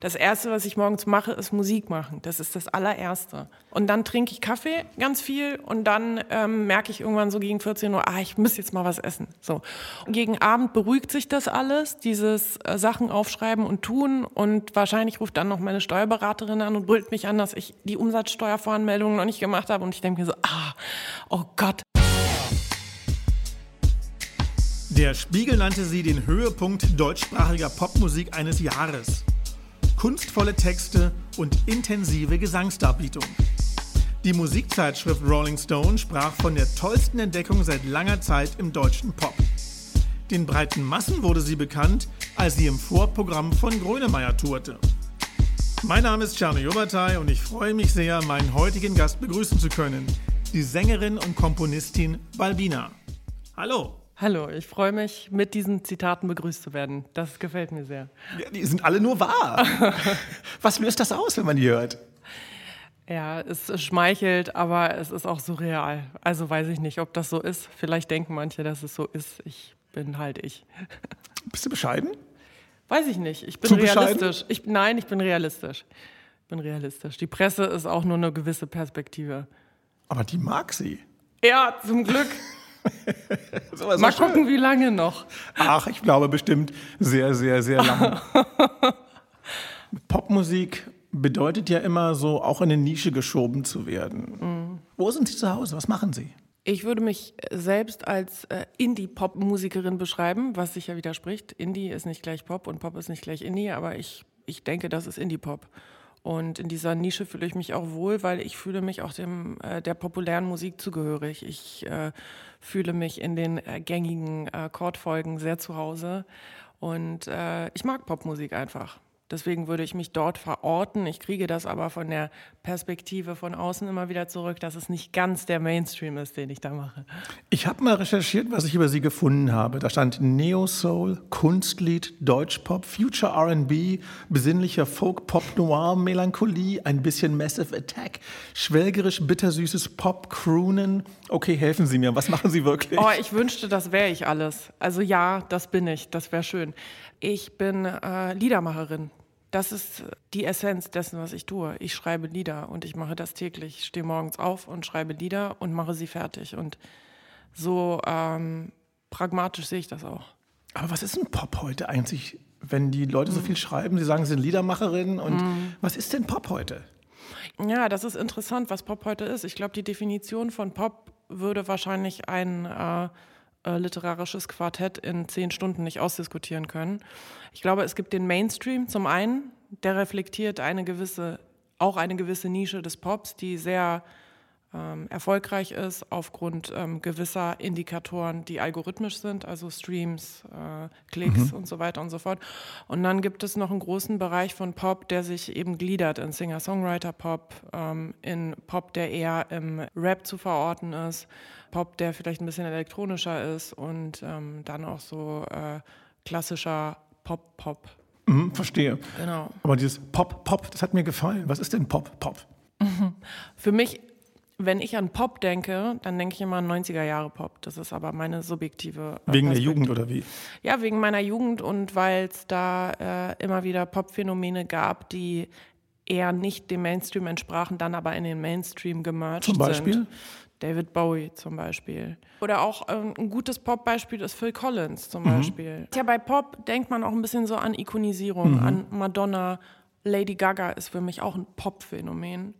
Das Erste, was ich morgens mache, ist Musik machen. Das ist das allererste. Und dann trinke ich Kaffee ganz viel und dann ähm, merke ich irgendwann so gegen 14 Uhr, ah, ich muss jetzt mal was essen. So. Und gegen Abend beruhigt sich das alles, dieses äh, Sachen aufschreiben und tun. Und wahrscheinlich ruft dann noch meine Steuerberaterin an und brüllt mich an, dass ich die Umsatzsteuervoranmeldung noch nicht gemacht habe. Und ich denke mir so, ah, oh Gott. Der Spiegel nannte sie den Höhepunkt deutschsprachiger Popmusik eines Jahres kunstvolle Texte und intensive Gesangsdarbietung. Die Musikzeitschrift Rolling Stone sprach von der tollsten Entdeckung seit langer Zeit im deutschen Pop. Den breiten Massen wurde sie bekannt, als sie im Vorprogramm von Grönemeyer tourte. Mein Name ist Czerno Jobatai und ich freue mich sehr, meinen heutigen Gast begrüßen zu können, die Sängerin und Komponistin Balbina. Hallo! Hallo, ich freue mich, mit diesen Zitaten begrüßt zu werden. Das gefällt mir sehr. Ja, die sind alle nur wahr. Was löst das aus, wenn man die hört? Ja, es schmeichelt, aber es ist auch surreal. Also weiß ich nicht, ob das so ist. Vielleicht denken manche, dass es so ist. Ich bin halt ich. Bist du bescheiden? Weiß ich nicht. Ich bin Zu realistisch. Ich, nein, ich bin realistisch. Ich bin realistisch. Die Presse ist auch nur eine gewisse Perspektive. Aber die mag sie. Ja, zum Glück. Mal gucken, wie lange noch. Ach, ich glaube bestimmt sehr, sehr, sehr lange. Popmusik bedeutet ja immer so, auch in eine Nische geschoben zu werden. Mhm. Wo sind Sie zu Hause? Was machen Sie? Ich würde mich selbst als äh, Indie-Pop-Musikerin beschreiben, was sich ja widerspricht. Indie ist nicht gleich Pop und Pop ist nicht gleich Indie, aber ich, ich denke, das ist Indie-Pop. Und in dieser Nische fühle ich mich auch wohl, weil ich fühle mich auch dem, äh, der populären Musik zugehörig. Ich äh, fühle mich in den äh, gängigen äh, Chordfolgen sehr zu Hause und äh, ich mag Popmusik einfach. Deswegen würde ich mich dort verorten. Ich kriege das aber von der Perspektive von außen immer wieder zurück, dass es nicht ganz der Mainstream ist, den ich da mache. Ich habe mal recherchiert, was ich über Sie gefunden habe. Da stand Neo Soul, Kunstlied, Deutschpop, Future R&B, besinnlicher Folk, Pop Noir, Melancholie, ein bisschen Massive Attack, schwelgerisch bittersüßes Pop, Croonen. Okay, helfen Sie mir. Was machen Sie wirklich? Oh, ich wünschte, das wäre ich alles. Also ja, das bin ich. Das wäre schön. Ich bin äh, Liedermacherin. Das ist die Essenz dessen, was ich tue. Ich schreibe Lieder und ich mache das täglich. Ich stehe morgens auf und schreibe Lieder und mache sie fertig. Und so ähm, pragmatisch sehe ich das auch. Aber was ist ein Pop heute eigentlich, wenn die Leute so mhm. viel schreiben? Sie sagen, sie sind Liedermacherin. Und mm. was ist denn Pop heute? Ja, das ist interessant, was Pop heute ist. Ich glaube, die Definition von Pop würde wahrscheinlich ein äh, äh, literarisches Quartett in zehn Stunden nicht ausdiskutieren können. Ich glaube, es gibt den Mainstream zum einen, der reflektiert eine gewisse, auch eine gewisse Nische des Pops, die sehr erfolgreich ist aufgrund ähm, gewisser Indikatoren, die algorithmisch sind, also Streams, äh, Klicks mhm. und so weiter und so fort. Und dann gibt es noch einen großen Bereich von Pop, der sich eben gliedert in Singer-Songwriter-Pop, ähm, in Pop, der eher im Rap zu verorten ist, Pop, der vielleicht ein bisschen elektronischer ist und ähm, dann auch so äh, klassischer Pop-Pop. Mhm, verstehe. Genau. Aber dieses Pop-Pop, das hat mir gefallen. Was ist denn Pop-Pop? Für mich wenn ich an Pop denke, dann denke ich immer an 90er Jahre Pop. Das ist aber meine subjektive. Äh, wegen der Jugend oder wie? Ja, wegen meiner Jugend und weil es da äh, immer wieder Popphänomene gab, die eher nicht dem Mainstream entsprachen, dann aber in den Mainstream gemerged sind. Zum Beispiel? Sind. David Bowie zum Beispiel. Oder auch ähm, ein gutes Pop-Beispiel ist Phil Collins zum mhm. Beispiel. Ja, bei Pop denkt man auch ein bisschen so an Ikonisierung, mhm. an Madonna. Lady Gaga ist für mich auch ein Pop-Phänomen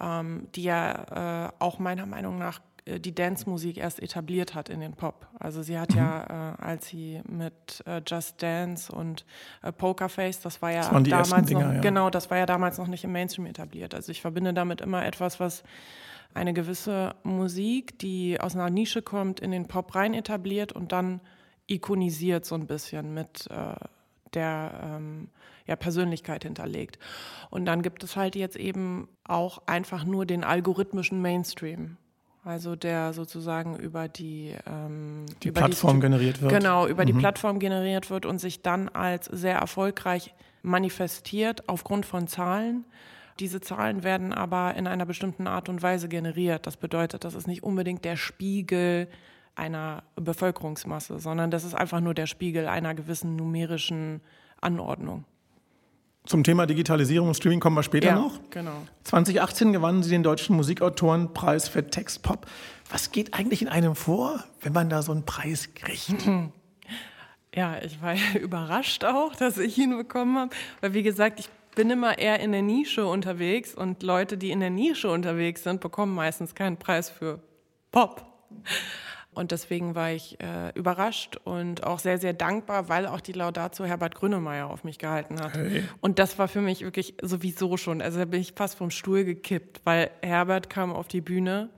ähm, die ja äh, auch meiner Meinung nach äh, die Dance-Musik erst etabliert hat in den Pop. Also sie hat mhm. ja, äh, als sie mit äh, Just Dance und äh, Pokerface, das war ja das damals Dinger, noch, ja. genau, das war ja damals noch nicht im Mainstream etabliert. Also ich verbinde damit immer etwas, was eine gewisse Musik, die aus einer Nische kommt, in den Pop rein etabliert und dann ikonisiert so ein bisschen mit äh, der ähm, ja, Persönlichkeit hinterlegt. Und dann gibt es halt jetzt eben auch einfach nur den algorithmischen Mainstream. Also der sozusagen über die, ähm, die über Plattform die, generiert wird. Genau, über mhm. die Plattform generiert wird und sich dann als sehr erfolgreich manifestiert aufgrund von Zahlen. Diese Zahlen werden aber in einer bestimmten Art und Weise generiert. Das bedeutet, das ist nicht unbedingt der Spiegel einer Bevölkerungsmasse, sondern das ist einfach nur der Spiegel einer gewissen numerischen Anordnung. Zum Thema Digitalisierung und Streaming kommen wir später Ja, noch. genau. 2018 gewannen Sie den Deutschen Musikautorenpreis für Text Pop. Was geht eigentlich in einem vor, wenn man da so einen Preis kriegt? Ja, ich war ja überrascht auch, dass ich ihn bekommen habe, weil wie gesagt, ich bin immer eher in der Nische unterwegs und Leute, die in der Nische unterwegs sind, bekommen meistens keinen Preis für Pop. Und deswegen war ich äh, überrascht und auch sehr, sehr dankbar, weil auch die Laudatio Herbert Grönemeyer auf mich gehalten hat. Und das war für mich wirklich sowieso schon, also da bin ich fast vom Stuhl gekippt, weil Herbert kam auf die Bühne,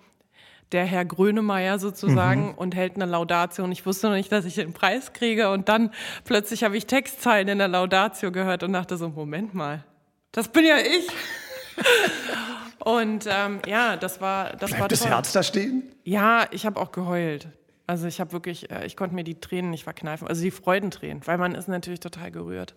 der Herr Grönemeyer sozusagen, und hält eine Laudatio. Und ich wusste noch nicht, dass ich den Preis kriege. Und dann plötzlich habe ich Textzeilen in der Laudatio gehört und dachte so, Moment mal, das bin ja ich. und ähm, ja, das war, das war Bleibt das toll. Herz da stehen? Ja, ich habe auch geheult. Also ich habe wirklich, äh, ich konnte mir die Tränen nicht verkneifen, also die Freudentränen, weil man ist natürlich total gerührt.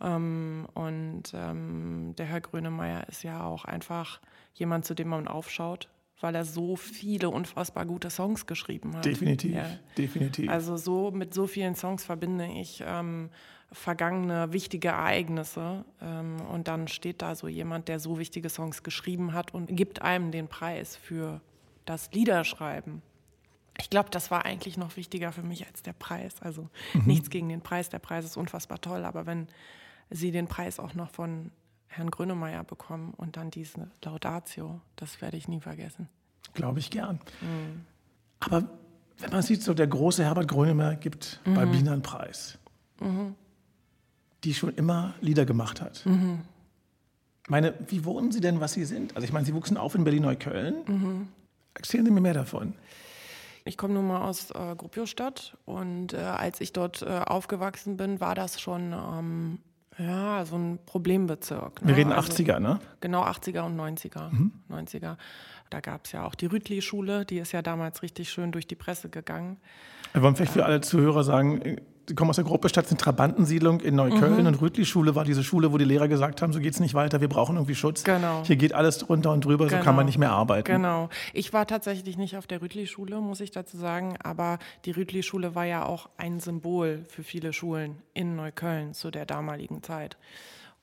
Ähm, und ähm, der Herr Grönemeyer ist ja auch einfach jemand, zu dem man aufschaut, weil er so viele unfassbar gute Songs geschrieben hat. Definitiv, Ja. definitiv. Also so mit so vielen Songs verbinde ich ähm, vergangene wichtige Ereignisse ähm, und dann steht da so jemand, der so wichtige Songs geschrieben hat und gibt einem den Preis für das Liederschreiben. Ich glaube, das war eigentlich noch wichtiger für mich als der Preis. Also nichts gegen den Preis, der Preis ist unfassbar toll, aber wenn Sie den Preis auch noch von Herrn Grönemeyer bekommen und dann diese Laudatio, das werde ich nie vergessen. Glaube ich gern. Mhm. Aber wenn man sieht, so der große Herbert Grönemeyer gibt Mhm. bei Bina einen Preis, die schon immer Lieder gemacht hat. Mhm. Ich meine, wie wohnen Sie denn, was Sie sind? Also ich meine, Sie wuchsen auf in Berlin-Neukölln. Mhm. Erzählen Sie mir mehr davon. Ich komme nun mal aus äh, Gruppiostadt und äh, als ich dort äh, aufgewachsen bin, war das schon ähm, ja, so ein Problembezirk. ne? Wir reden Also- 80er, ne? Genau, 80er und 90er. 90er. Da gab es ja auch die Rütli-Schule, die ist ja damals richtig schön durch die Presse gegangen. Wir wollen vielleicht für alle Zuhörer sagen, Sie kommen aus der Gruppestadt, sind Trabantensiedlung in Neukölln Mhm. und Rütli-Schule war diese Schule, wo die Lehrer gesagt haben, so geht's nicht weiter, wir brauchen irgendwie Schutz. Genau. Hier geht alles drunter und drüber, so kann Genau. man nicht mehr arbeiten. Genau. Ich war tatsächlich nicht auf der Rütli-Schule, muss ich dazu sagen, aber die Rütli-Schule war ja auch ein Symbol für viele Schulen in Neukölln zu der damaligen Zeit.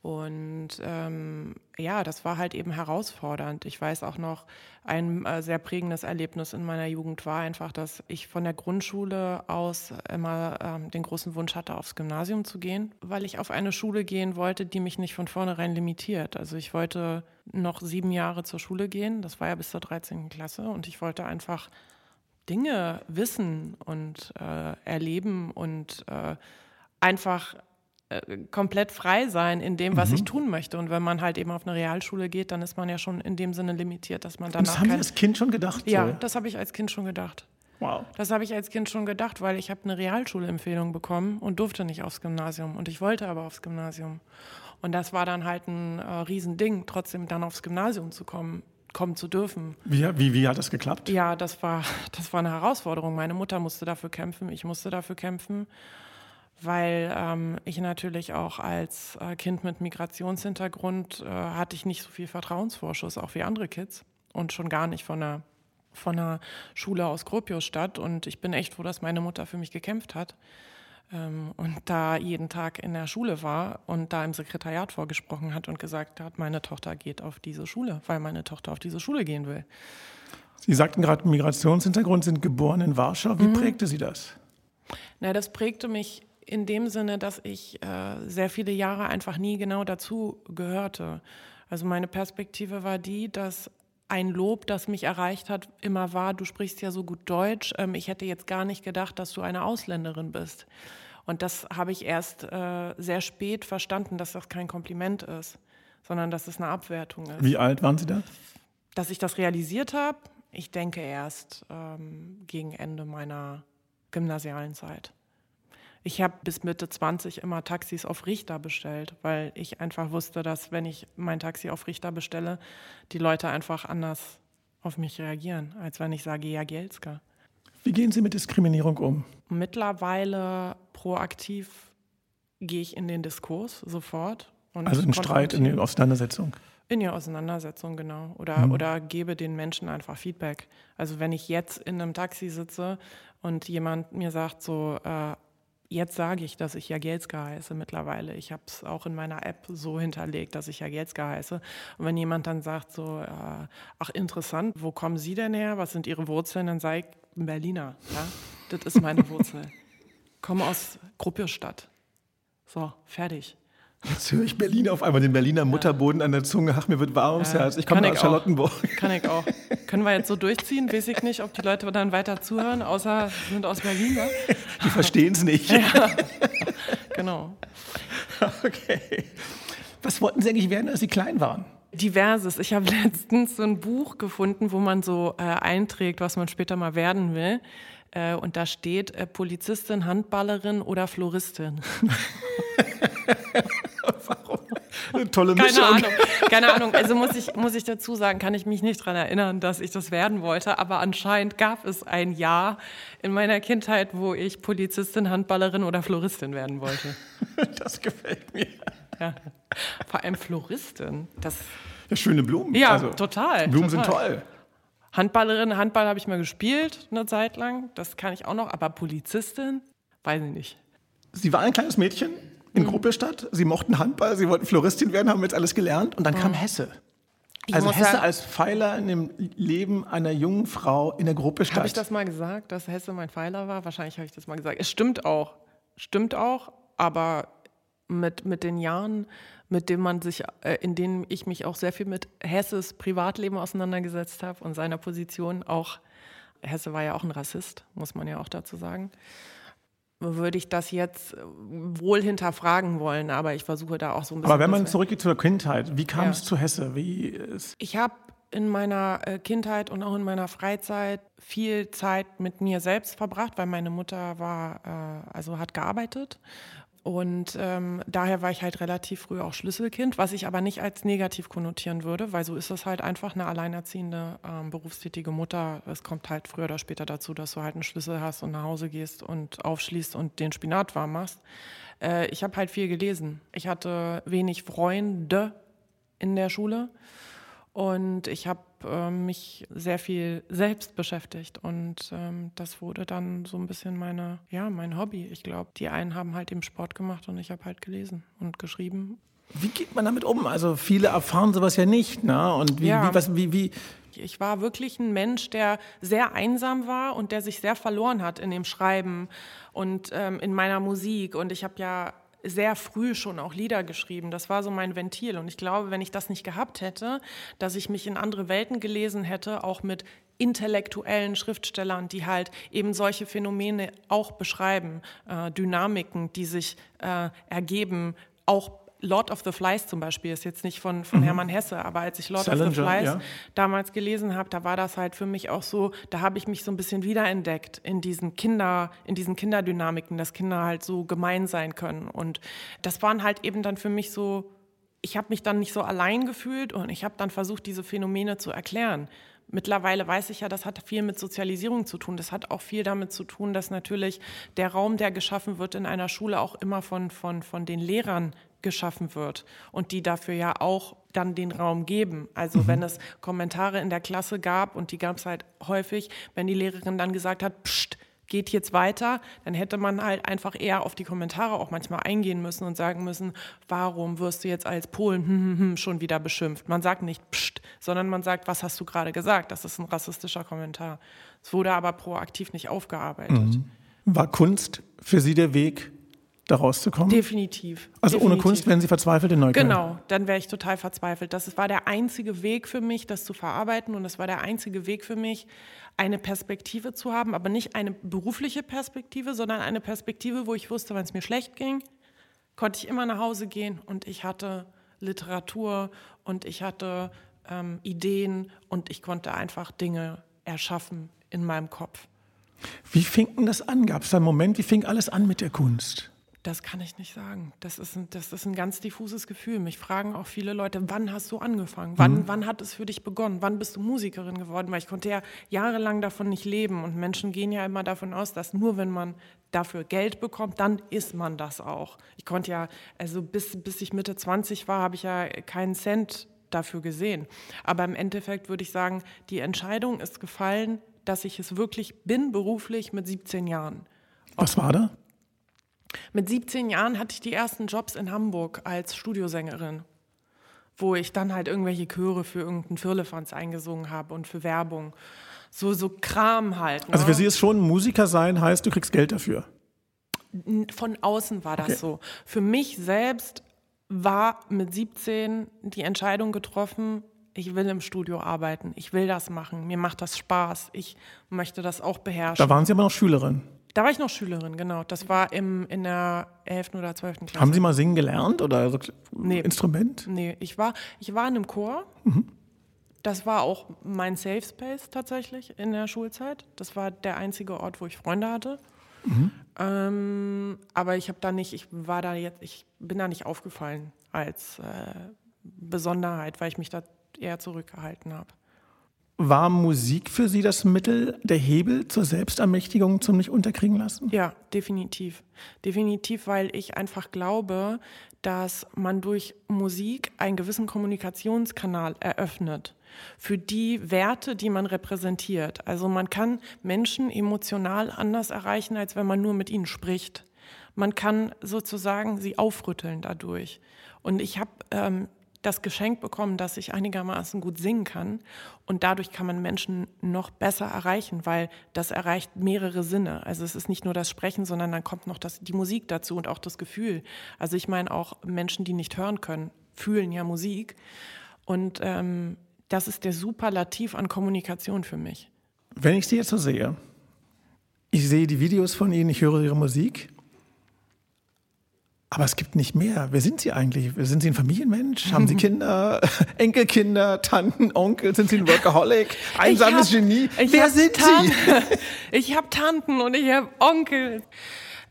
Und ähm, ja, das war halt eben herausfordernd. Ich weiß auch noch, ein äh, sehr prägendes Erlebnis in meiner Jugend war einfach, dass ich von der Grundschule aus immer ähm, den großen Wunsch hatte, aufs Gymnasium zu gehen, weil ich auf eine Schule gehen wollte, die mich nicht von vornherein limitiert. Also ich wollte noch sieben Jahre zur Schule gehen, das war ja bis zur 13. Klasse, und ich wollte einfach Dinge wissen und äh, erleben und äh, einfach komplett frei sein in dem, was ich tun möchte. Und wenn man halt eben auf eine Realschule geht, dann ist man ja schon in dem Sinne limitiert, dass man danach das haben Sie kein... als Kind schon gedacht? Ja, So? das habe ich als Kind schon gedacht. Wow. Das habe ich als Kind schon gedacht, weil ich habe eine Realschulempfehlung bekommen und durfte nicht aufs Gymnasium. Und ich wollte aber aufs Gymnasium. Und das war dann halt ein äh, Riesending, trotzdem dann aufs Gymnasium zu kommen, kommen zu dürfen. Wie, wie, wie hat das geklappt? Ja, das war, das war eine Herausforderung. Meine Mutter musste dafür kämpfen, ich musste dafür kämpfen, weil ähm, ich natürlich auch als äh, Kind mit Migrationshintergrund äh, hatte ich nicht so viel Vertrauensvorschuss, auch wie andere Kids und schon gar nicht von einer, von einer Schule aus Gropiusstadt. Und ich bin echt froh, dass meine Mutter für mich gekämpft hat ähm, und da jeden Tag in der Schule war und da im Sekretariat vorgesprochen hat und gesagt hat, meine Tochter geht auf diese Schule, weil meine Tochter auf diese Schule gehen will. Sie sagten gerade, Migrationshintergrund, sind geboren in Warschau. Mhm. Wie prägte Sie das? Na, das prägte mich in dem Sinne, dass ich äh, sehr viele Jahre einfach nie genau dazu gehörte. Also meine Perspektive war die, dass ein Lob, das mich erreicht hat, immer war, du sprichst ja so gut Deutsch. Ähm, ich hätte jetzt gar nicht gedacht, dass du eine Ausländerin bist. Und das habe ich erst äh, sehr spät verstanden, dass das kein Kompliment ist, sondern dass es eine Abwertung ist. Wie alt waren Sie da? Dass ich das realisiert habe, ich denke erst ähm, gegen Ende meiner gymnasialen Zeit. Ich habe bis Mitte 20 immer Taxis auf Richter bestellt, weil ich einfach wusste, dass wenn ich mein Taxi auf Richter bestelle, die Leute einfach anders auf mich reagieren, als wenn ich sage Jagielska. Wie gehen Sie mit Diskriminierung um? Mittlerweile proaktiv gehe ich in den Diskurs sofort. Und Also in Streit, in der Auseinandersetzung. in der Auseinandersetzung, genau. Oder, oder gebe den Menschen einfach Feedback. Also wenn ich jetzt in einem Taxi sitze und jemand mir sagt so, äh, Jetzt sage ich, dass ich Jagielska heiße mittlerweile. Ich habe es auch in meiner App so hinterlegt, dass ich Jagielska heiße. Und wenn jemand dann sagt so, äh, ach interessant, wo kommen Sie denn her? Was sind Ihre Wurzeln? Dann sage ich, ein Berliner. Ja? Das ist meine Wurzel. Komme aus Gruppierstadt. So, fertig. Jetzt höre ich Berlin auf einmal, den Berliner Mutterboden an der Zunge. Ach, mir wird warm ums ja, Herz. Ich komme aus Charlottenburg. Auch. Kann ich auch. Können wir jetzt so durchziehen? Weiß ich nicht, ob die Leute dann weiter zuhören, außer sie sind aus Berlin. Ne? Die verstehen es nicht. Ja. Genau. Okay. Was wollten Sie eigentlich werden, als Sie klein waren? Diverses. Ich habe letztens so ein Buch gefunden, wo man so äh, einträgt, was man später mal werden will. Äh, und da steht äh, Polizistin, Handballerin oder Floristin. Eine tolle Mischung. Keine Ahnung. Keine Ahnung. Also muss ich, muss ich dazu sagen, kann ich mich nicht daran erinnern, dass ich das werden wollte. Aber anscheinend gab es ein Jahr in meiner Kindheit, wo ich Polizistin, Handballerin oder Floristin werden wollte. Das gefällt mir. Ja. Vor allem Floristin. Das ja, schöne Blumen. Ja, also, total. Blumen total. sind toll. Handballerin, Handball habe ich mal gespielt eine Zeit lang. Das kann ich auch noch. Aber Polizistin, weiß ich nicht. Sie war ein kleines Mädchen in mhm. Gruppestadt. Sie mochten Handball, sie wollten Floristin werden, haben jetzt alles gelernt. Und dann mhm. kam Hesse. Ich also Hesse sagen, als Pfeiler in dem Leben einer jungen Frau in der Gruppestadt. Habe ich das mal gesagt, dass Hesse mein Pfeiler war? Wahrscheinlich habe ich das mal gesagt. Es stimmt auch. Stimmt auch, aber mit, mit den Jahren, mit denen man sich, äh, in denen ich mich auch sehr viel mit Hesses Privatleben auseinandergesetzt habe und seiner Position auch. Hesse war ja auch ein Rassist, muss man ja auch dazu sagen würde ich das jetzt wohl hinterfragen wollen, aber ich versuche da auch so ein bisschen. Aber wenn man zurückgeht zur Kindheit, wie kam ja. es zu Hesse? Wie ich habe in meiner äh, Kindheit und auch in meiner Freizeit viel Zeit mit mir selbst verbracht, weil meine Mutter war, äh, also hat gearbeitet und ähm, daher war ich halt relativ früh auch Schlüsselkind, was ich aber nicht als negativ konnotieren würde, weil so ist es halt einfach eine alleinerziehende, ähm, berufstätige Mutter. Es kommt halt früher oder später dazu, dass du halt einen Schlüssel hast und nach Hause gehst und aufschließt und den Spinat warm machst. Äh, ich habe halt viel gelesen. Ich hatte wenig Freunde in der Schule und ich habe äh, mich sehr viel selbst beschäftigt und ähm, das wurde dann so ein bisschen meine, ja, mein Hobby. Ich glaube, die einen haben halt eben Sport gemacht und ich habe halt gelesen und geschrieben. Wie geht man damit um? Also viele erfahren sowas ja nicht, ne? Und wie, ja. wie, was, wie, wie, ich war wirklich ein Mensch, der sehr einsam war und der sich sehr verloren hat in dem Schreiben und ähm, in meiner Musik. Und ich habe ja sehr früh schon auch Lieder geschrieben. Das war so mein Ventil. Und ich glaube, wenn ich das nicht gehabt hätte, dass ich mich in andere Welten gelesen hätte, auch mit intellektuellen Schriftstellern, die halt eben solche Phänomene auch beschreiben, äh, Dynamiken, die sich äh, ergeben, auch Lord of the Flies zum Beispiel ist jetzt nicht von, von mhm. Hermann Hesse, aber als ich Lord Salinger, of the Flies ja. damals gelesen habe, da war das halt für mich auch so, da habe ich mich so ein bisschen wiederentdeckt in diesen Kinder, in diesen Kinderdynamiken, dass Kinder halt so gemein sein können. Und das waren halt eben dann für mich so, ich habe mich dann nicht so allein gefühlt und ich habe dann versucht, diese Phänomene zu erklären. Mittlerweile weiß ich ja, das hat viel mit Sozialisierung zu tun. Das hat auch viel damit zu tun, dass natürlich der Raum, der geschaffen wird in einer Schule, auch immer von, von, von den Lehrern geschaffen wird und die dafür ja auch dann den Raum geben. Also mhm. wenn es Kommentare in der Klasse gab und die gab es halt häufig, wenn die Lehrerin dann gesagt hat, Psst, geht jetzt weiter, dann hätte man halt einfach eher auf die Kommentare auch manchmal eingehen müssen und sagen müssen, warum wirst du jetzt als Polen hm, hm, hm, schon wieder beschimpft? Man sagt nicht Psst, sondern man sagt, was hast du gerade gesagt? Das ist ein rassistischer Kommentar. Es wurde aber proaktiv nicht aufgearbeitet. Mhm. War Kunst für Sie der Weg da rauszukommen? Definitiv. Also Definitiv. ohne Kunst wären Sie verzweifelt in Neukölln? Genau, dann wäre ich total verzweifelt. Das war der einzige Weg für mich, das zu verarbeiten und es war der einzige Weg für mich, eine Perspektive zu haben, aber nicht eine berufliche Perspektive, sondern eine Perspektive, wo ich wusste, wenn es mir schlecht ging, konnte ich immer nach Hause gehen und ich hatte Literatur und ich hatte ähm, Ideen und ich konnte einfach Dinge erschaffen in meinem Kopf. Wie fing denn das an? Gab es da einen Moment, wie fing alles an mit der Kunst? Das kann ich nicht sagen. Das ist, ein, das ist ein ganz diffuses Gefühl. Mich fragen auch viele Leute, wann hast du angefangen? Wann, mhm. wann hat es für dich begonnen? Wann bist du Musikerin geworden? Weil ich konnte ja jahrelang davon nicht leben. Und Menschen gehen ja immer davon aus, dass nur wenn man dafür Geld bekommt, dann ist man das auch. Ich konnte ja, also bis, bis ich Mitte 20 war, habe ich ja keinen Cent dafür gesehen. Aber im Endeffekt würde ich sagen, die Entscheidung ist gefallen, dass ich es wirklich bin, beruflich mit 17 Jahren. Was war da? Mit 17 Jahren hatte ich die ersten Jobs in Hamburg als Studiosängerin, wo ich dann halt irgendwelche Chöre für irgendeinen Firlefanz eingesungen habe und für Werbung. So, so Kram halt. Ne? Also für Sie ist schon Musiker sein, heißt, du kriegst Geld dafür. Von außen war das Okay. so. Für mich selbst war mit 17 die Entscheidung getroffen, ich will im Studio arbeiten, ich will das machen, mir macht das Spaß, ich möchte das auch beherrschen. Da waren Sie aber noch Schülerin. Da war ich noch Schülerin, genau. Das war im, in der 11. oder 12. Klasse. Haben Sie mal singen gelernt oder so Nee. Instrument? Nee, ich war, ich war in einem Chor. Das war auch mein Safe Space tatsächlich in der Schulzeit. Das war der einzige Ort, wo ich Freunde hatte. Ähm, aber ich habe da nicht, ich war da jetzt, ich bin da nicht aufgefallen als äh, Besonderheit, weil ich mich da eher zurückgehalten habe. War Musik für Sie das Mittel, der Hebel zur Selbstermächtigung zum nicht unterkriegen lassen? Ja, definitiv. Definitiv, weil ich einfach glaube, dass man durch Musik einen gewissen Kommunikationskanal eröffnet für die Werte, die man repräsentiert. Also man kann Menschen emotional anders erreichen, als wenn man nur mit ihnen spricht. Man kann sozusagen sie aufrütteln dadurch. Und ich habe ähm, das Geschenk bekommen, dass ich einigermaßen gut singen kann. Und dadurch kann man Menschen noch besser erreichen, weil das erreicht mehrere Sinne. Also es ist nicht nur das Sprechen, sondern dann kommt noch das, die Musik dazu und auch das Gefühl. Also ich meine auch Menschen, die nicht hören können, fühlen ja Musik. Und ähm, das ist der Superlativ an Kommunikation für mich. Wenn ich Sie jetzt so sehe, ich sehe die Videos von Ihnen, ich höre Ihre Musik, aber es gibt nicht mehr. Wer sind Sie eigentlich? Sind Sie ein Familienmensch? Haben Sie Kinder, Enkelkinder, Tanten, Onkel? Sind Sie ein Workaholic? Einsames hab- Genie? ich Wer sind Sie? Tanten. Ich habe Tanten und ich habe Onkel.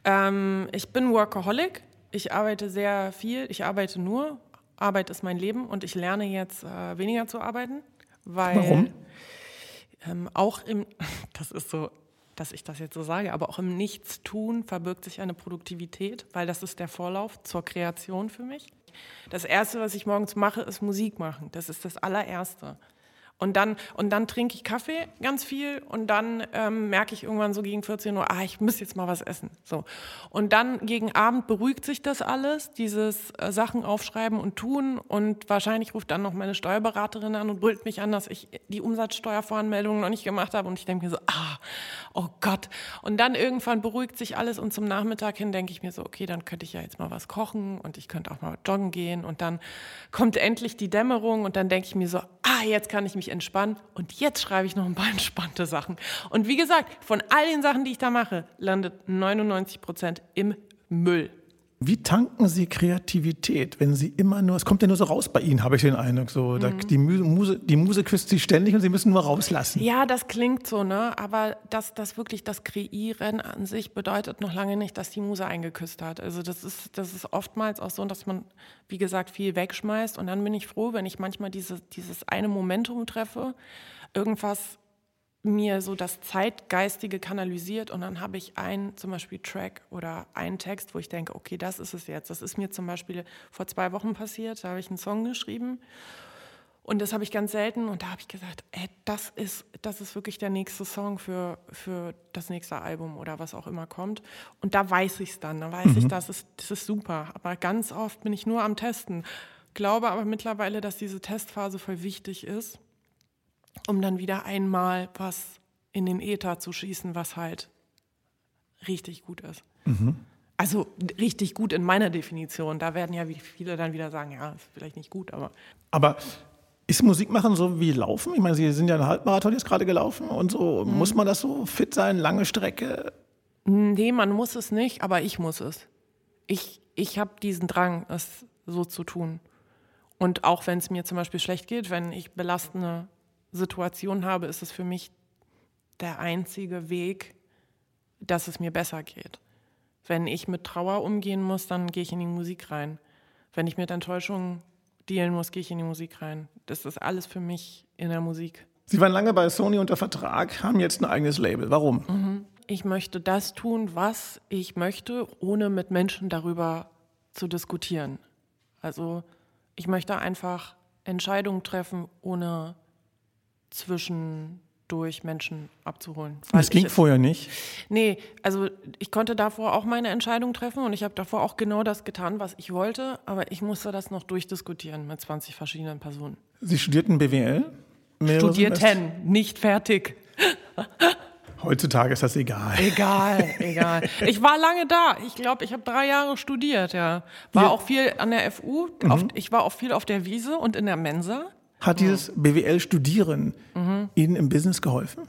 Ähm, ich bin Workaholic. Ich arbeite sehr viel. Ich arbeite nur. Arbeit ist mein Leben und ich lerne jetzt äh, weniger zu arbeiten, weil Warum? Ähm, auch im, das ist so, dass ich das jetzt so sage, aber auch im Nichtstun verbirgt sich eine Produktivität, weil das ist der Vorlauf zur Kreation für mich. Das Erste, was ich morgens mache, ist Musik machen. Das ist das allererste. Und dann, und dann trinke ich Kaffee ganz viel und dann ähm, merke ich irgendwann so gegen 14 Uhr, ah, ich muss jetzt mal was essen. So. Und dann gegen Abend beruhigt sich das alles, dieses äh, Sachen aufschreiben und tun. Und wahrscheinlich ruft dann noch meine Steuerberaterin an und brüllt mich an, dass ich die Umsatzsteuervoranmeldung noch nicht gemacht habe. Und ich denke mir so, ah, oh Gott. Und dann irgendwann beruhigt sich alles und zum Nachmittag hin denke ich mir so, okay, dann könnte ich ja jetzt mal was kochen und ich könnte auch mal joggen gehen. Und dann kommt endlich die Dämmerung und dann denke ich mir so, ah, jetzt kann ich mich entspannen und jetzt schreibe ich noch ein paar entspannte Sachen. Und wie gesagt, von all den Sachen, die ich da mache, landet 99 Prozent im Müll. Wie tanken Sie Kreativität, wenn Sie immer nur, es kommt ja nur so raus bei Ihnen, habe ich den Eindruck, so, da, die, Muse, Muse, die Muse küsst Sie ständig und Sie müssen nur rauslassen. Ja, das klingt so, ne? Aber das, das wirklich das Kreieren an sich bedeutet noch lange nicht, dass die Muse eingeküsst hat. Also das ist, das ist oftmals auch so, dass man, wie gesagt, viel wegschmeißt. Und dann bin ich froh, wenn ich manchmal diese, dieses eine Momentum treffe, irgendwas mir so das Zeitgeistige kanalisiert und dann habe ich einen zum Beispiel Track oder einen Text, wo ich denke, okay, das ist es jetzt. Das ist mir zum Beispiel vor zwei Wochen passiert, da habe ich einen Song geschrieben und das habe ich ganz selten und da habe ich gesagt, ey, das ist, das ist wirklich der nächste Song für, für das nächste Album oder was auch immer kommt. Und da weiß ich es dann, da weiß ich, das ist, das ist super. Aber ganz oft bin ich nur am Testen. Glaube aber mittlerweile, dass diese Testphase voll wichtig ist, um dann wieder einmal was in den Äther zu schießen, was halt richtig gut ist. Also richtig gut in meiner Definition. Da werden ja wie viele dann wieder sagen, ja, ist vielleicht nicht gut, aber Aber ist Musik machen so wie Laufen? Ich meine, Sie sind ja einen Halbmarathon jetzt gerade gelaufen und so. Mhm. Muss man das so fit sein, lange Strecke? Nee, man muss es nicht, aber ich muss es. Ich, ich habe diesen Drang, es so zu tun. Und auch wenn es mir zum Beispiel schlecht geht, wenn ich belastende Situationen habe, ist es für mich der einzige Weg, dass es mir besser geht. Wenn ich mit Trauer umgehen muss, dann gehe ich in die Musik rein. Wenn ich mit Enttäuschung dealen muss, gehe ich in die Musik rein. Das ist alles für mich in der Musik. Sie waren lange bei Sony unter Vertrag, haben jetzt ein eigenes Label. Warum? Ich möchte das tun, was ich möchte, ohne mit Menschen darüber zu diskutieren. Also ich möchte einfach Entscheidungen treffen, ohne zwischen durch Menschen abzuholen. Das ging vorher nicht? Nee, also ich konnte davor auch meine Entscheidung treffen und ich habe davor auch genau das getan, was ich wollte, aber ich musste das noch durchdiskutieren mit 20 verschiedenen Personen. Sie studierten BWL? Studierten, nicht fertig. Heutzutage ist das egal. Egal, egal. Ich war lange da. Ich glaube, ich habe drei Jahre studiert, ja. War ja. auch viel an der FU. Mhm. Auf, ich war auch viel auf der Wiese und in der Mensa. Hat dieses BWL-Studieren mhm. Ihnen im Business geholfen?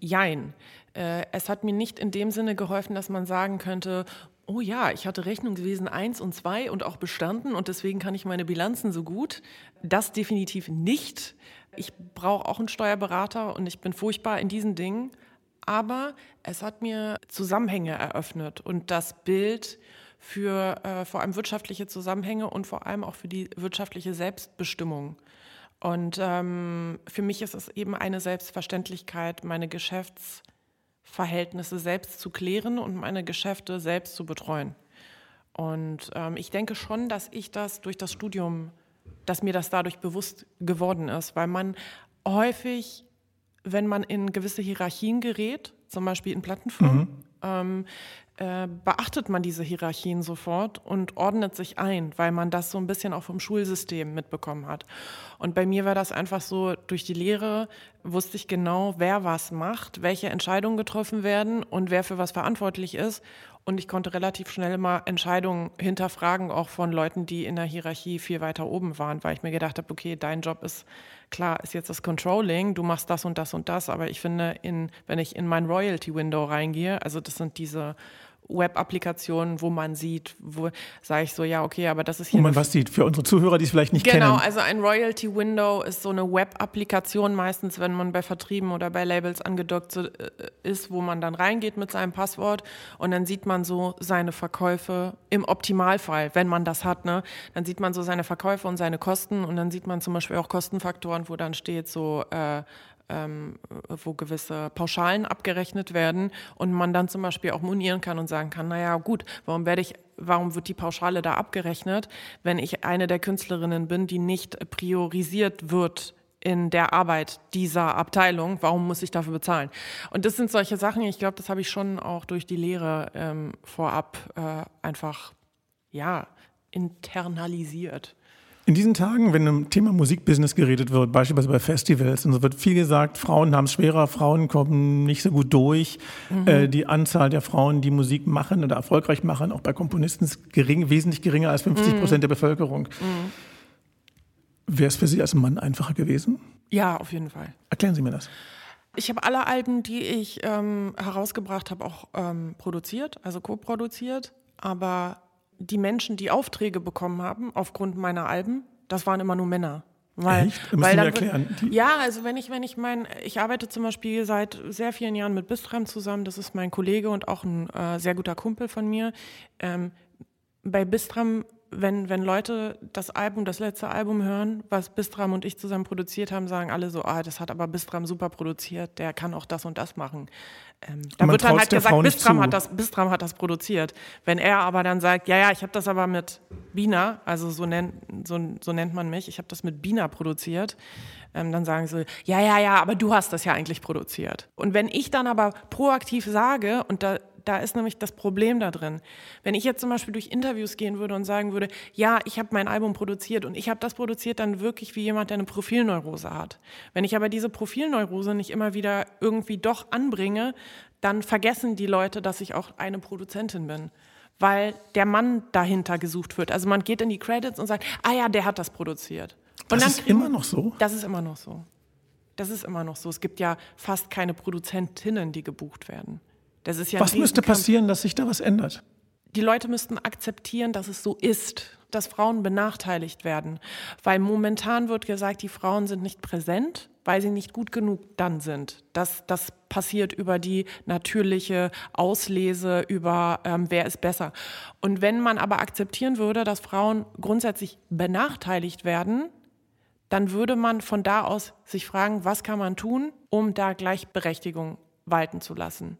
Jein. Äh, es hat mir nicht in dem Sinne geholfen, dass man sagen könnte, oh ja, ich hatte Rechnungswesen 1 und 2 und auch bestanden und deswegen kann ich meine Bilanzen so gut. Das definitiv nicht. Ich brauche auch einen Steuerberater und ich bin furchtbar in diesen Dingen. Aber es hat mir Zusammenhänge eröffnet und das Bild für äh, vor allem wirtschaftliche Zusammenhänge und vor allem auch für die wirtschaftliche Selbstbestimmung. Und ähm, für mich ist es eben eine Selbstverständlichkeit, meine Geschäftsverhältnisse selbst zu klären und meine Geschäfte selbst zu betreuen. Und ähm, ich denke schon, dass ich das durch das Studium, dass mir das dadurch bewusst geworden ist, weil man häufig, wenn man in gewisse Hierarchien gerät, zum Beispiel in Plattenfirmen, mhm. ähm, äh, beachtet man diese Hierarchien sofort und ordnet sich ein, weil man das so ein bisschen auch vom Schulsystem mitbekommen hat. Und bei mir war das einfach so, durch die Lehre wusste ich genau, wer was macht, welche Entscheidungen getroffen werden und wer für was verantwortlich ist. Und ich konnte relativ schnell mal Entscheidungen hinterfragen, auch von Leuten, die in der Hierarchie viel weiter oben waren, weil ich mir gedacht habe, okay, dein Job ist klar, ist jetzt das Controlling, du machst das und das und das, aber ich finde, in, wenn ich in mein Royalty Window reingehe, also das sind diese Web-Applikationen, wo man sieht, wo sage ich so, ja, okay, aber das ist hier. Wo man was sieht, für unsere Zuhörer, die es vielleicht nicht genau, kennen. Genau, also ein Royalty Window ist so eine Web-Applikation, meistens, wenn man bei Vertrieben oder bei Labels angedockt äh, ist, wo man dann reingeht mit seinem Passwort und dann sieht man so seine Verkäufe im Optimalfall, wenn man das hat, ne? Dann sieht man so seine Verkäufe und seine Kosten und dann sieht man zum Beispiel auch Kostenfaktoren, wo dann steht so, äh, ähm, wo gewisse Pauschalen abgerechnet werden und man dann zum Beispiel auch monieren kann und sagen kann, naja gut, warum werde ich, warum wird die Pauschale da abgerechnet, wenn ich eine der Künstlerinnen bin, die nicht priorisiert wird in der Arbeit dieser Abteilung, warum muss ich dafür bezahlen? Und das sind solche Sachen, ich glaube, das habe ich schon auch durch die Lehre ähm, vorab äh, einfach, ja, internalisiert. In diesen Tagen, wenn um Thema Musikbusiness geredet wird, beispielsweise bei Festivals, und so wird viel gesagt, Frauen haben es schwerer, Frauen kommen nicht so gut durch. Mhm. Äh, die Anzahl der Frauen, die Musik machen oder erfolgreich machen, auch bei Komponisten, ist gering, wesentlich geringer als 50 Prozent mhm. der Bevölkerung. Mhm. Wäre es für Sie als Mann einfacher gewesen? Ja, auf jeden Fall. Erklären Sie mir das. Ich habe alle Alben, die ich ähm, herausgebracht habe, auch ähm, produziert, also co-produziert. Aber die Menschen, die Aufträge bekommen haben aufgrund meiner Alben, das waren immer nur Männer. Weil, Echt? Müssen weil dann, erklären. ja, also wenn ich, wenn ich mein, ich arbeite zum Beispiel seit sehr vielen Jahren mit Bistram zusammen, das ist mein Kollege und auch ein äh, sehr guter Kumpel von mir. Ähm, bei Bistram wenn, wenn Leute das Album, das letzte Album hören, was Bistram und ich zusammen produziert haben, sagen alle so, ah, das hat aber Bistram super produziert, der kann auch das und das machen. Ähm, da wird dann halt gesagt, Bistram hat, das, Bistram hat das produziert. Wenn er aber dann sagt, ja, ja, ich habe das aber mit Bina, also so, nennt, so, so nennt man mich, ich habe das mit Bina produziert, ähm, dann sagen sie, ja, ja, ja, aber du hast das ja eigentlich produziert. Und wenn ich dann aber proaktiv sage, und da da ist nämlich das Problem da drin. Wenn ich jetzt zum Beispiel durch Interviews gehen würde und sagen würde, ja, ich habe mein Album produziert und ich habe das produziert dann wirklich wie jemand, der eine Profilneurose hat. Wenn ich aber diese Profilneurose nicht immer wieder irgendwie doch anbringe, dann vergessen die Leute, dass ich auch eine Produzentin bin weil der Mann dahinter gesucht wird. Also man geht in die Credits und sagt, ah ja, der hat das produziert. Und das ist immer noch so? Das ist immer noch so. Das ist immer noch so. Es gibt ja fast keine Produzentinnen, die gebucht werden. Das ist ja was müsste passieren, dass sich da was ändert? Die Leute müssten akzeptieren, dass es so ist, dass Frauen benachteiligt werden. Weil momentan wird gesagt, die Frauen sind nicht präsent, weil sie nicht gut genug dann sind. Das, das passiert über die natürliche Auslese, über ähm, wer ist besser. Und wenn man aber akzeptieren würde, dass Frauen grundsätzlich benachteiligt werden, dann würde man von da aus sich fragen, was kann man tun, um da Gleichberechtigung walten zu lassen.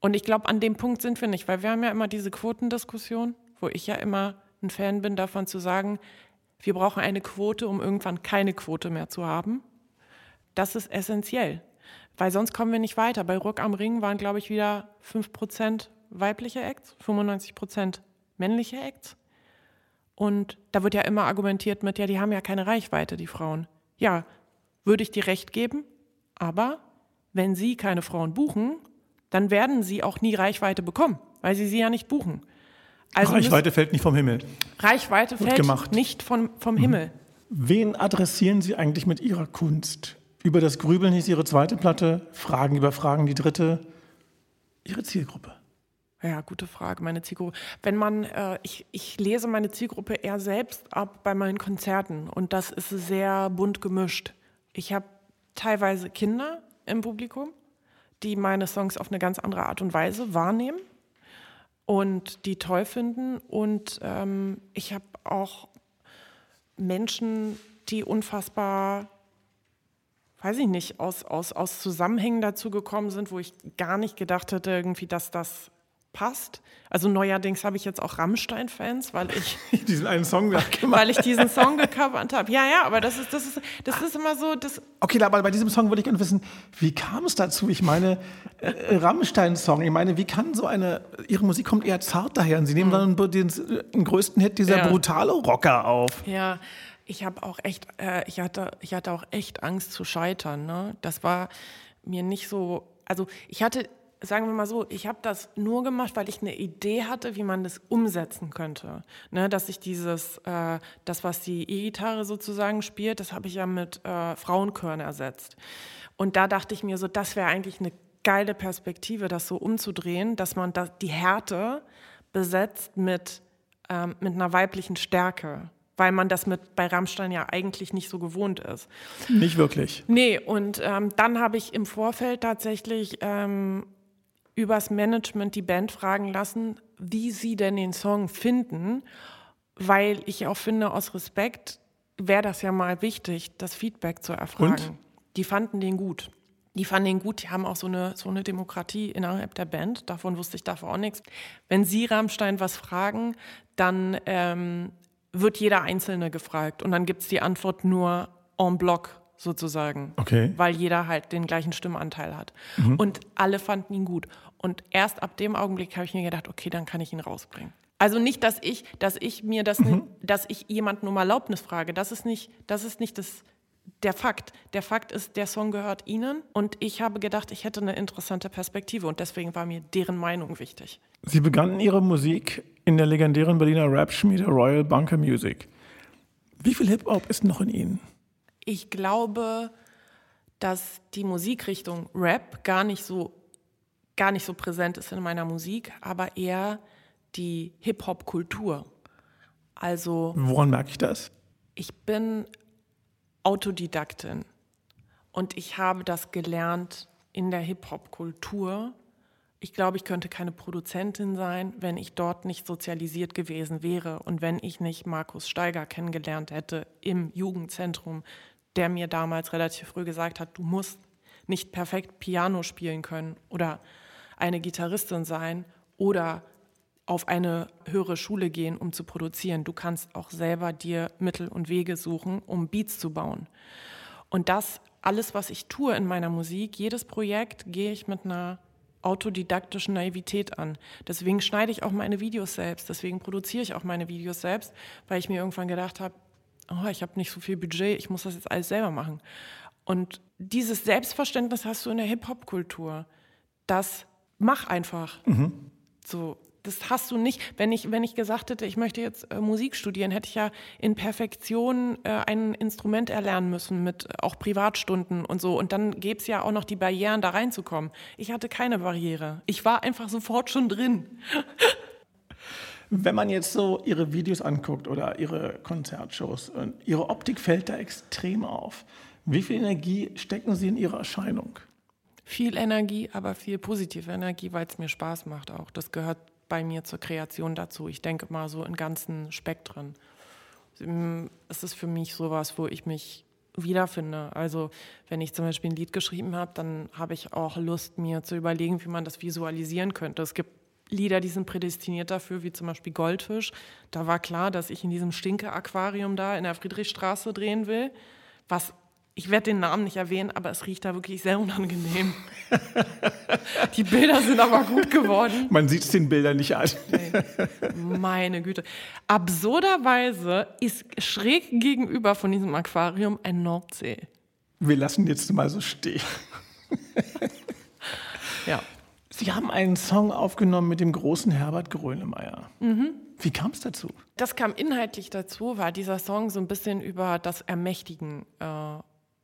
Und ich glaube, an dem Punkt sind wir nicht, weil wir haben ja immer diese Quotendiskussion, wo ich ja immer ein Fan bin davon zu sagen, wir brauchen eine Quote, um irgendwann keine Quote mehr zu haben. Das ist essentiell. Weil sonst kommen wir nicht weiter. Bei Rock am Ring waren, glaube ich, wieder 5% weibliche Acts, 95% männliche Acts. Und da wird ja immer argumentiert mit, ja, die haben ja keine Reichweite, die Frauen. Ja, würde ich dir recht geben, aber wenn sie keine Frauen buchen, dann werden sie auch nie Reichweite bekommen, weil sie sie ja nicht buchen. Also Reichweite fällt nicht vom Himmel. Reichweite fällt gemacht. nicht von, vom mhm. Himmel. Wen adressieren Sie eigentlich mit Ihrer Kunst? Über das Grübeln hieß Ihre zweite Platte, Fragen über Fragen die dritte. Ihre Zielgruppe? Ja, gute Frage, meine Zielgruppe. Wenn man, äh, ich, ich lese meine Zielgruppe eher selbst ab bei meinen Konzerten und das ist sehr bunt gemischt. Ich habe teilweise Kinder im Publikum, die meine Songs auf eine ganz andere Art und Weise wahrnehmen und die toll finden. Und ähm, ich habe auch Menschen, die unfassbar, weiß ich nicht, aus, aus, aus Zusammenhängen dazu gekommen sind, wo ich gar nicht gedacht hätte, irgendwie, dass das passt. Also neuerdings habe ich jetzt auch Rammstein-Fans, weil ich diesen einen Song weil ich diesen Song gecovert habe. Ja, ja, aber das ist das ist das ist immer so. Das okay, aber bei diesem Song würde ich gerne wissen, wie kam es dazu? Ich meine äh, Rammstein-Song. Ich meine, wie kann so eine ihre Musik kommt eher zart daher und sie nehmen mhm. dann den, den, größten Hit dieser ja. brutale Rocker auf. Ja. Ich habe auch echt, äh, ich hatte, ich hatte auch echt Angst zu scheitern. Ne? Das war mir nicht so, also ich hatte sagen wir mal so, ich habe das nur gemacht, weil ich eine Idee hatte, wie man das umsetzen könnte. Ne, dass ich dieses, äh, das, was die E-Gitarre sozusagen spielt, das habe ich ja mit äh, Frauenchören ersetzt. Und da dachte ich mir so, das wäre eigentlich eine geile Perspektive, das so umzudrehen, dass man das, die Härte besetzt mit, ähm, mit einer weiblichen Stärke weil man das mit bei Rammstein ja eigentlich nicht so gewohnt ist. Nicht wirklich. Nee, und ähm, dann habe ich im Vorfeld tatsächlich ähm, übers Management die Band fragen lassen, wie sie denn den Song finden, weil ich auch finde, aus Respekt wäre das ja mal wichtig, das Feedback zu erfragen. Und? Die fanden den gut. Die fanden den gut, die haben auch so eine, so eine Demokratie innerhalb der Band. Davon wusste ich davor auch nichts. Wenn Sie Rammstein was fragen, dann ähm, wird jeder Einzelne gefragt und dann gibt es die Antwort nur en bloc sozusagen. Okay. Weil jeder halt den gleichen Stimmanteil hat. Mhm. Und alle fanden ihn gut. Und erst ab dem Augenblick habe ich mir gedacht, okay, dann kann ich ihn rausbringen. Also nicht, dass ich, dass ich mir das, mhm. dass ich jemanden um Erlaubnis frage. Das ist nicht, das ist nicht das, der Fakt. Der Fakt ist, der Song gehört ihnen und ich habe gedacht, ich hätte eine interessante Perspektive und deswegen war mir deren Meinung wichtig. Sie begannen Ihre Musik in der legendären Berliner Rap-Schmiede Royal Bunker Music. Wie viel Hip-Hop ist noch in Ihnen? Ich glaube, dass die Musikrichtung Rap gar nicht so gar nicht so präsent ist in meiner Musik, aber eher die Hip-Hop-Kultur. Also woran merke ich das? Ich bin Autodidaktin und ich habe das gelernt in der Hip-Hop-Kultur. Ich glaube, ich könnte keine Produzentin sein, wenn ich dort nicht sozialisiert gewesen wäre und wenn ich nicht Markus Steiger kennengelernt hätte im Jugendzentrum, der mir damals relativ früh gesagt hat, du musst nicht perfekt Piano spielen können oder eine Gitarristin sein oder auf eine höhere Schule gehen, um zu produzieren. Du kannst auch selber dir Mittel und Wege suchen, um Beats zu bauen. Und das alles, was ich tue in meiner Musik, jedes Projekt gehe ich mit einer autodidaktischen Naivität an. Deswegen schneide ich auch meine Videos selbst, deswegen produziere ich auch meine Videos selbst, weil ich mir irgendwann gedacht habe, oh, ich habe nicht so viel Budget, ich muss das jetzt alles selber machen. Und dieses Selbstverständnis hast du in der Hip-Hop-Kultur, dass mach einfach. Mhm. So, das hast du nicht. Wenn ich, wenn ich gesagt hätte, ich möchte jetzt äh, Musik studieren, hätte ich ja in Perfektion äh, ein Instrument erlernen müssen mit äh, auch Privatstunden und so. Und dann gäbe es ja auch noch die Barrieren, da reinzukommen. Ich hatte keine Barriere. Ich war einfach sofort schon drin. Wenn man jetzt so Ihre Videos anguckt oder Ihre Konzertshows, Ihre Optik fällt da extrem auf. Wie viel Energie stecken Sie in Ihre Erscheinung? Viel Energie, aber viel positive Energie, weil es mir Spaß macht auch. Das gehört bei mir zur Kreation dazu. Ich denke mal so in ganzen Spektren. Es ist für mich sowas, wo ich mich wiederfinde. Also wenn ich zum Beispiel ein Lied geschrieben habe, dann habe ich auch Lust, mir zu überlegen, wie man das visualisieren könnte. Es gibt Lieder, die sind prädestiniert dafür, wie zum Beispiel Goldfisch. Da war klar, dass ich in diesem Stinke-Aquarium da in der Friedrichstraße drehen will, was ich werde den Namen nicht erwähnen, aber es riecht da wirklich sehr unangenehm. Die Bilder sind aber gut geworden. Man sieht es den Bildern nicht an. Meine Güte. Absurderweise ist schräg gegenüber von diesem Aquarium ein Nordsee. Wir lassen jetzt mal so stehen. Ja. Sie haben einen Song aufgenommen mit dem großen Herbert Grönemeyer. Mhm. Wie kam es dazu? Das kam inhaltlich dazu, weil dieser Song so ein bisschen über das Ermächtigen äh,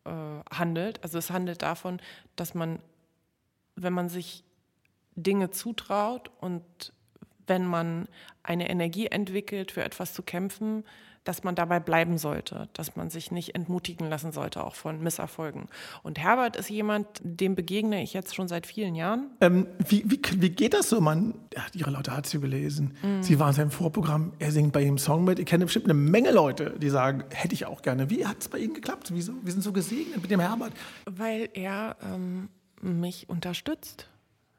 äh, handelt. Also es handelt davon, dass man, wenn man sich Dinge zutraut und wenn man eine Energie entwickelt, für etwas zu kämpfen, dass man dabei bleiben sollte, dass man sich nicht entmutigen lassen sollte, auch von Misserfolgen. Und Herbert ist jemand, dem begegne ich jetzt schon seit vielen Jahren. Ähm, wie, wie, wie geht das so? Man hat ihre sie gelesen. Mhm. Sie waren in seinem Vorprogramm, er singt bei ihm Song mit. Ich kenne bestimmt eine Menge Leute, die sagen, hätte ich auch gerne. Wie hat es bei Ihnen geklappt? Wieso? Wir sind so gesegnet mit dem Herbert. Weil er ähm, mich unterstützt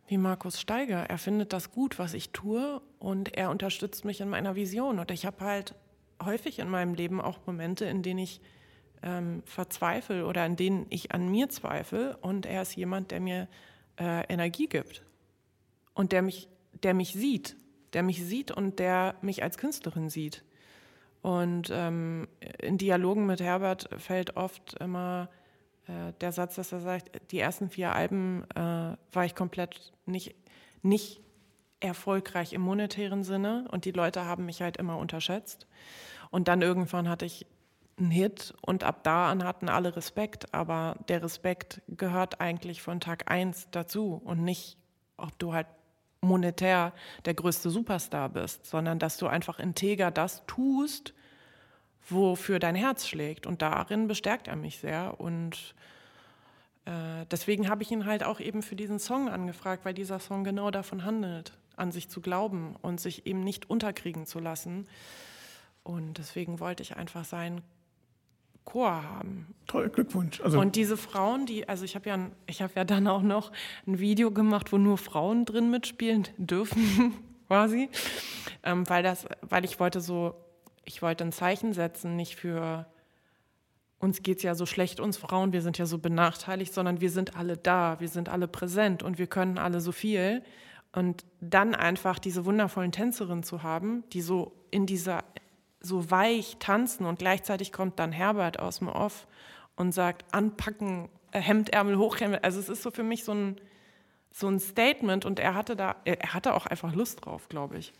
wie Markus Steiger. Er findet das gut, was ich tue und er unterstützt mich in meiner Vision. Und ich habe halt häufig in meinem Leben auch Momente, in denen ich ähm, verzweifle oder in denen ich an mir zweifle und er ist jemand, der mir äh, Energie gibt und der mich, der mich sieht, der mich sieht und der mich als Künstlerin sieht. Und ähm, in Dialogen mit Herbert fällt oft immer äh, der Satz, dass er sagt, die ersten vier Alben äh, war ich komplett nicht, nicht erfolgreich im monetären Sinne und die Leute haben mich halt immer unterschätzt. Und dann irgendwann hatte ich einen Hit und ab da an hatten alle Respekt, aber der Respekt gehört eigentlich von Tag eins dazu und nicht, ob du halt monetär der größte Superstar bist, sondern dass du einfach integer das tust, wofür dein Herz schlägt. Und darin bestärkt er mich sehr und äh, deswegen habe ich ihn halt auch eben für diesen Song angefragt, weil dieser Song genau davon handelt an sich zu glauben und sich eben nicht unterkriegen zu lassen. Und deswegen wollte ich einfach seinen Chor haben. Toll, Glückwunsch. Also und diese Frauen, die, also ich habe ja, ich ja dann auch noch ein Video gemacht, wo nur Frauen drin mitspielen dürfen, quasi, ähm, weil das, weil ich wollte so, ich wollte ein Zeichen setzen, nicht für uns geht es ja so schlecht, uns Frauen, wir sind ja so benachteiligt, sondern wir sind alle da, wir sind alle präsent und wir können alle so viel. Und dann einfach diese wundervollen Tänzerinnen zu haben, die so in dieser, so weich tanzen und gleichzeitig kommt dann Herbert aus dem Off und sagt, anpacken, äh, Hemdärmel hochhemd. Also es ist so für mich so ein, so ein Statement und er hatte da, er hatte auch einfach Lust drauf, glaube ich.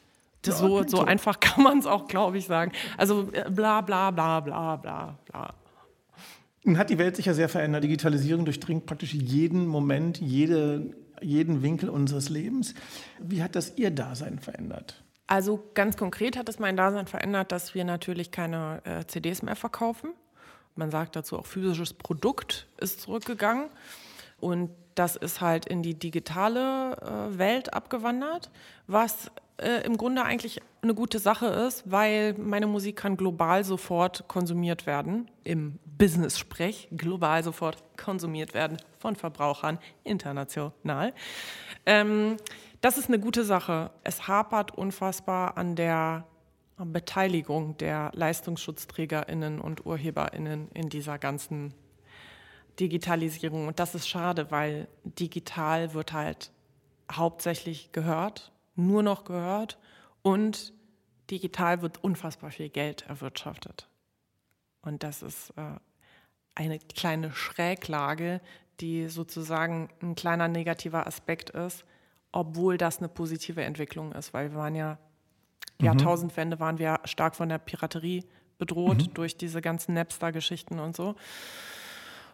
Ja, so, so einfach kann man es auch, glaube ich, sagen. Also äh, bla bla bla bla bla bla. Nun hat die Welt sich ja sehr verändert. Digitalisierung durchdringt praktisch jeden Moment, jede jeden Winkel unseres Lebens. Wie hat das Ihr Dasein verändert? Also ganz konkret hat es mein Dasein verändert, dass wir natürlich keine äh, CDs mehr verkaufen. Man sagt dazu auch physisches Produkt ist zurückgegangen. Und das ist halt in die digitale äh, Welt abgewandert, was äh, im Grunde eigentlich eine gute Sache ist, weil meine Musik kann global sofort konsumiert werden, im Business-Sprech global sofort konsumiert werden von Verbrauchern international. Ähm, das ist eine gute Sache. Es hapert unfassbar an der Beteiligung der Leistungsschutzträgerinnen und Urheberinnen in dieser ganzen Digitalisierung. Und das ist schade, weil digital wird halt hauptsächlich gehört nur noch gehört und digital wird unfassbar viel Geld erwirtschaftet. Und das ist äh, eine kleine Schräglage, die sozusagen ein kleiner negativer Aspekt ist, obwohl das eine positive Entwicklung ist, weil wir waren ja, mhm. Jahrtausendwende waren wir stark von der Piraterie bedroht mhm. durch diese ganzen Napster-Geschichten und so.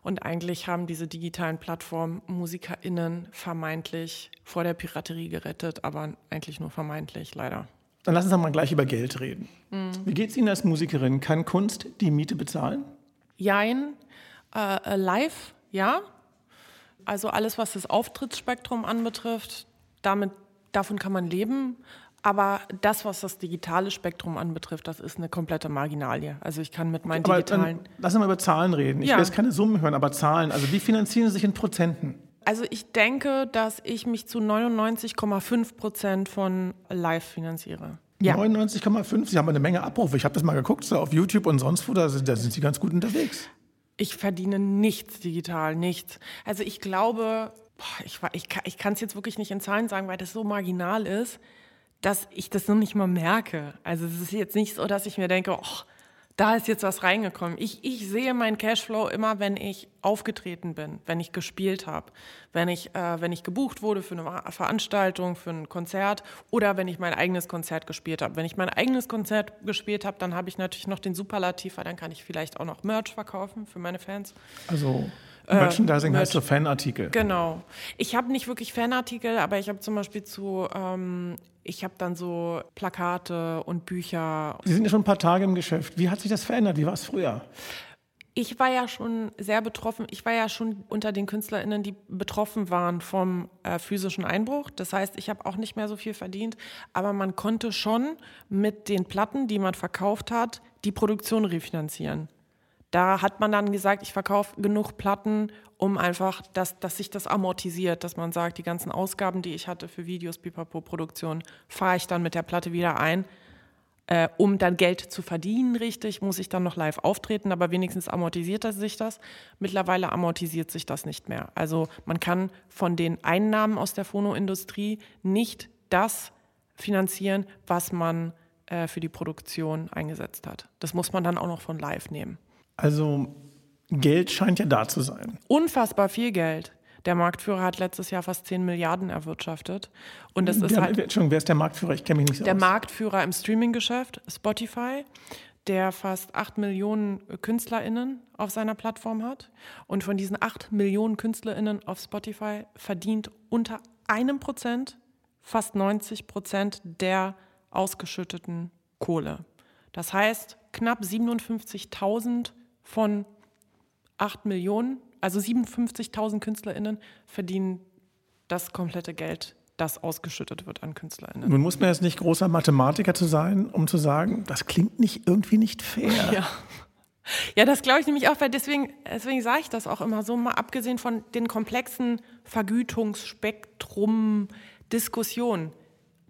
Und eigentlich haben diese digitalen Plattformen MusikerInnen vermeintlich vor der Piraterie gerettet, aber eigentlich nur vermeintlich, leider. Dann lassen Sie mal gleich über Geld reden. Mhm. Wie geht es Ihnen als Musikerin? Kann Kunst die Miete bezahlen? Jein. Äh, äh, live, ja. Also alles, was das Auftrittsspektrum anbetrifft, damit, davon kann man leben. Aber das, was das digitale Spektrum anbetrifft, das ist eine komplette Marginalie. Also ich kann mit meinen aber digitalen. Dann, lass uns mal über Zahlen reden. Ich ja. will jetzt keine Summen hören, aber Zahlen. Also wie finanzieren Sie sich in Prozenten? Also ich denke, dass ich mich zu 99,5 Prozent von Live finanziere. Ja. 99,5? Sie haben eine Menge Abrufe. Ich habe das mal geguckt, so auf YouTube und sonst wo, da sind, da sind Sie ganz gut unterwegs. Ich verdiene nichts digital, nichts. Also ich glaube, boah, ich, ich, ich kann es jetzt wirklich nicht in Zahlen sagen, weil das so marginal ist, dass ich das noch nicht mal merke. Also es ist jetzt nicht so, dass ich mir denke, oh, da ist jetzt was reingekommen. Ich, ich sehe meinen Cashflow immer, wenn ich aufgetreten bin, wenn ich gespielt habe, wenn ich, äh, wenn ich gebucht wurde für eine Veranstaltung, für ein Konzert oder wenn ich mein eigenes Konzert gespielt habe. Wenn ich mein eigenes Konzert gespielt habe, dann habe ich natürlich noch den Superlativ, weil dann kann ich vielleicht auch noch Merch verkaufen für meine Fans. Also Merchandising äh, heißt so Fanartikel. Genau. Ich habe nicht wirklich Fanartikel, aber ich habe zum Beispiel zu, ähm, ich habe dann so Plakate und Bücher. Sie sind ja schon ein paar Tage im Geschäft. Wie hat sich das verändert? Wie war es früher? Ich war ja schon sehr betroffen. Ich war ja schon unter den KünstlerInnen, die betroffen waren vom äh, physischen Einbruch. Das heißt, ich habe auch nicht mehr so viel verdient. Aber man konnte schon mit den Platten, die man verkauft hat, die Produktion refinanzieren. Da hat man dann gesagt, ich verkaufe genug Platten, um einfach, dass, dass sich das amortisiert, dass man sagt, die ganzen Ausgaben, die ich hatte für Videos, Pipapo-Produktion, fahre ich dann mit der Platte wieder ein. Äh, um dann Geld zu verdienen, richtig, muss ich dann noch live auftreten, aber wenigstens amortisiert sich das. Mittlerweile amortisiert sich das nicht mehr. Also man kann von den Einnahmen aus der Phonoindustrie nicht das finanzieren, was man äh, für die Produktion eingesetzt hat. Das muss man dann auch noch von live nehmen. Also Geld scheint ja da zu sein. Unfassbar viel Geld. Der Marktführer hat letztes Jahr fast 10 Milliarden erwirtschaftet. Und das ist ja, halt. Entschuldigung, wer ist der Marktführer? Ich kenne mich nicht so Der aus. Marktführer im Streaming-Geschäft, Spotify, der fast 8 Millionen KünstlerInnen auf seiner Plattform hat. Und von diesen 8 Millionen KünstlerInnen auf Spotify verdient unter einem Prozent fast 90 Prozent der ausgeschütteten Kohle. Das heißt, knapp 57.000 von 8 Millionen, also 57.000 KünstlerInnen verdienen das komplette Geld, das ausgeschüttet wird an KünstlerInnen. Nun muss man jetzt nicht großer Mathematiker zu sein, um zu sagen, das klingt nicht irgendwie nicht fair. Ja. Ja, das glaube ich nämlich auch, weil deswegen, deswegen sage ich das auch immer so, mal abgesehen von den komplexen Vergütungsspektrum Diskussionen.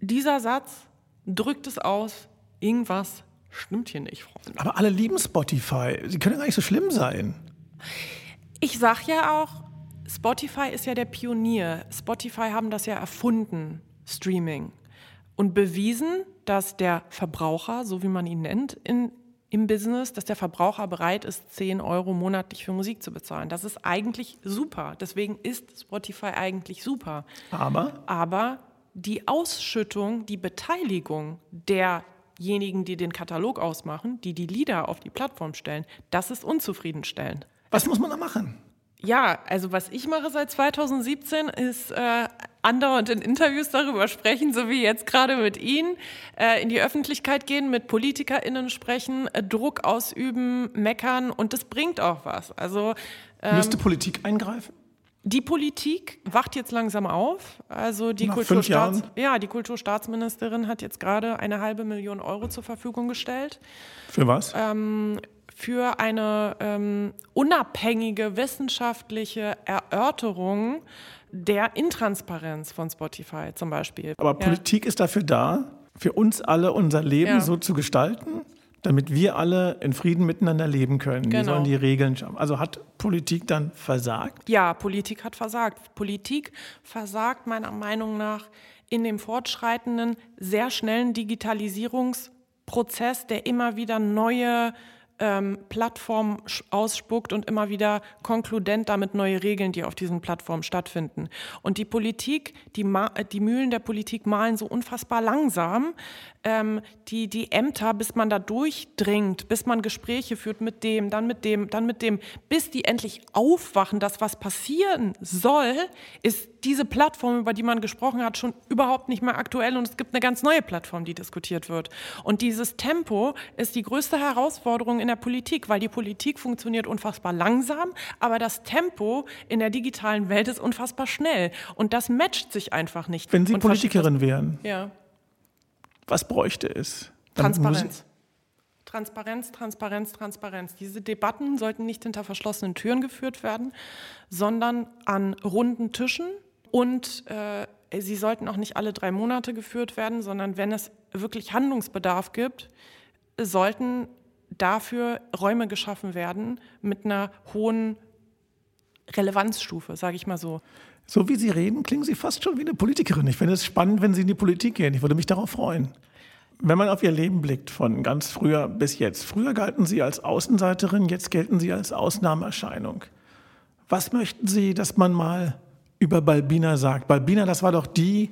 Dieser Satz drückt es aus, irgendwas Stimmt hier nicht, Freunde. Aber alle lieben Spotify. Sie können ja gar nicht so schlimm sein. Ich sag ja auch, Spotify ist ja der Pionier. Spotify haben das ja erfunden, Streaming. Und bewiesen, dass der Verbraucher, so wie man ihn nennt, in, im Business, dass der Verbraucher bereit ist, 10 Euro monatlich für Musik zu bezahlen. Das ist eigentlich super. Deswegen ist Spotify eigentlich super. Aber? Aber die Ausschüttung, die Beteiligung der diejenigen, die den Katalog ausmachen, die die Lieder auf die Plattform stellen, das ist unzufriedenstellend. Was muss man da machen? Ja, also was ich mache seit 2017 ist äh, andauernd in Interviews darüber sprechen, so wie jetzt gerade mit Ihnen, äh, in die Öffentlichkeit gehen, mit PolitikerInnen sprechen, äh, Druck ausüben, meckern und das bringt auch was. Also ähm, müsste Politik eingreifen? Die Politik wacht jetzt langsam auf. Also die, Kulturstaats ja, die Kulturstaatsministerin hat jetzt gerade eine halbe Million Euro zur Verfügung gestellt. Für was? Ähm, für eine ähm, unabhängige wissenschaftliche Erörterung der Intransparenz von Spotify zum Beispiel. Aber ja. Politik ist dafür da, für uns alle unser Leben ja. so zu gestalten, damit wir alle in Frieden miteinander leben können. Genau. Wir sollen die Regeln schaffen. Also hat Politik dann versagt? Ja, Politik hat versagt. Politik versagt meiner Meinung nach in dem fortschreitenden, sehr schnellen Digitalisierungsprozess, der immer wieder neue ähm, Plattform ausspuckt und immer wieder konkludent damit neue Regeln, die auf diesen Plattformen stattfinden. Und die Politik, die, die Mühlen der Politik malen so unfassbar langsam, ähm, die, die Ämter, bis man da durchdringt, bis man Gespräche führt mit dem, dann mit dem, dann mit dem, bis die endlich aufwachen, dass was passieren soll, ist diese Plattform, über die man gesprochen hat, schon überhaupt nicht mehr aktuell und es gibt eine ganz neue Plattform, die diskutiert wird. Und dieses Tempo ist die größte Herausforderung in der Politik, weil die Politik funktioniert unfassbar langsam, aber das Tempo in der digitalen Welt ist unfassbar schnell und das matcht sich einfach nicht. Wenn Sie Politikerin wären, ja. was bräuchte es? Transparenz. Transparenz, Transparenz, Transparenz. Diese Debatten sollten nicht hinter verschlossenen Türen geführt werden, sondern an runden Tischen und äh, sie sollten auch nicht alle drei Monate geführt werden, sondern wenn es wirklich Handlungsbedarf gibt, sollten dafür Räume geschaffen werden mit einer hohen Relevanzstufe, sage ich mal so. So wie Sie reden, klingen Sie fast schon wie eine Politikerin. Ich finde es spannend, wenn Sie in die Politik gehen. Ich würde mich darauf freuen. Wenn man auf Ihr Leben blickt, von ganz früher bis jetzt. Früher galten Sie als Außenseiterin, jetzt gelten Sie als Ausnahmeerscheinung. Was möchten Sie, dass man mal über Balbina sagt? Balbina, das war doch die,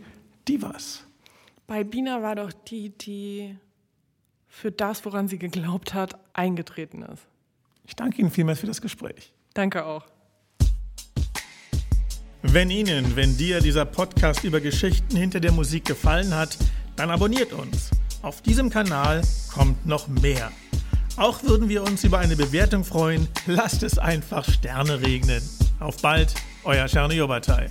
die was? Balbina war doch die, die für das, woran sie geglaubt hat, eingetreten ist. Ich danke Ihnen vielmals für das Gespräch. Danke auch. Wenn Ihnen, wenn dir dieser Podcast über Geschichten hinter der Musik gefallen hat, dann abonniert uns. Auf diesem Kanal kommt noch mehr. Auch würden wir uns über eine Bewertung freuen. Lasst es einfach Sterne regnen. Auf bald, euer Czerny Jobatei.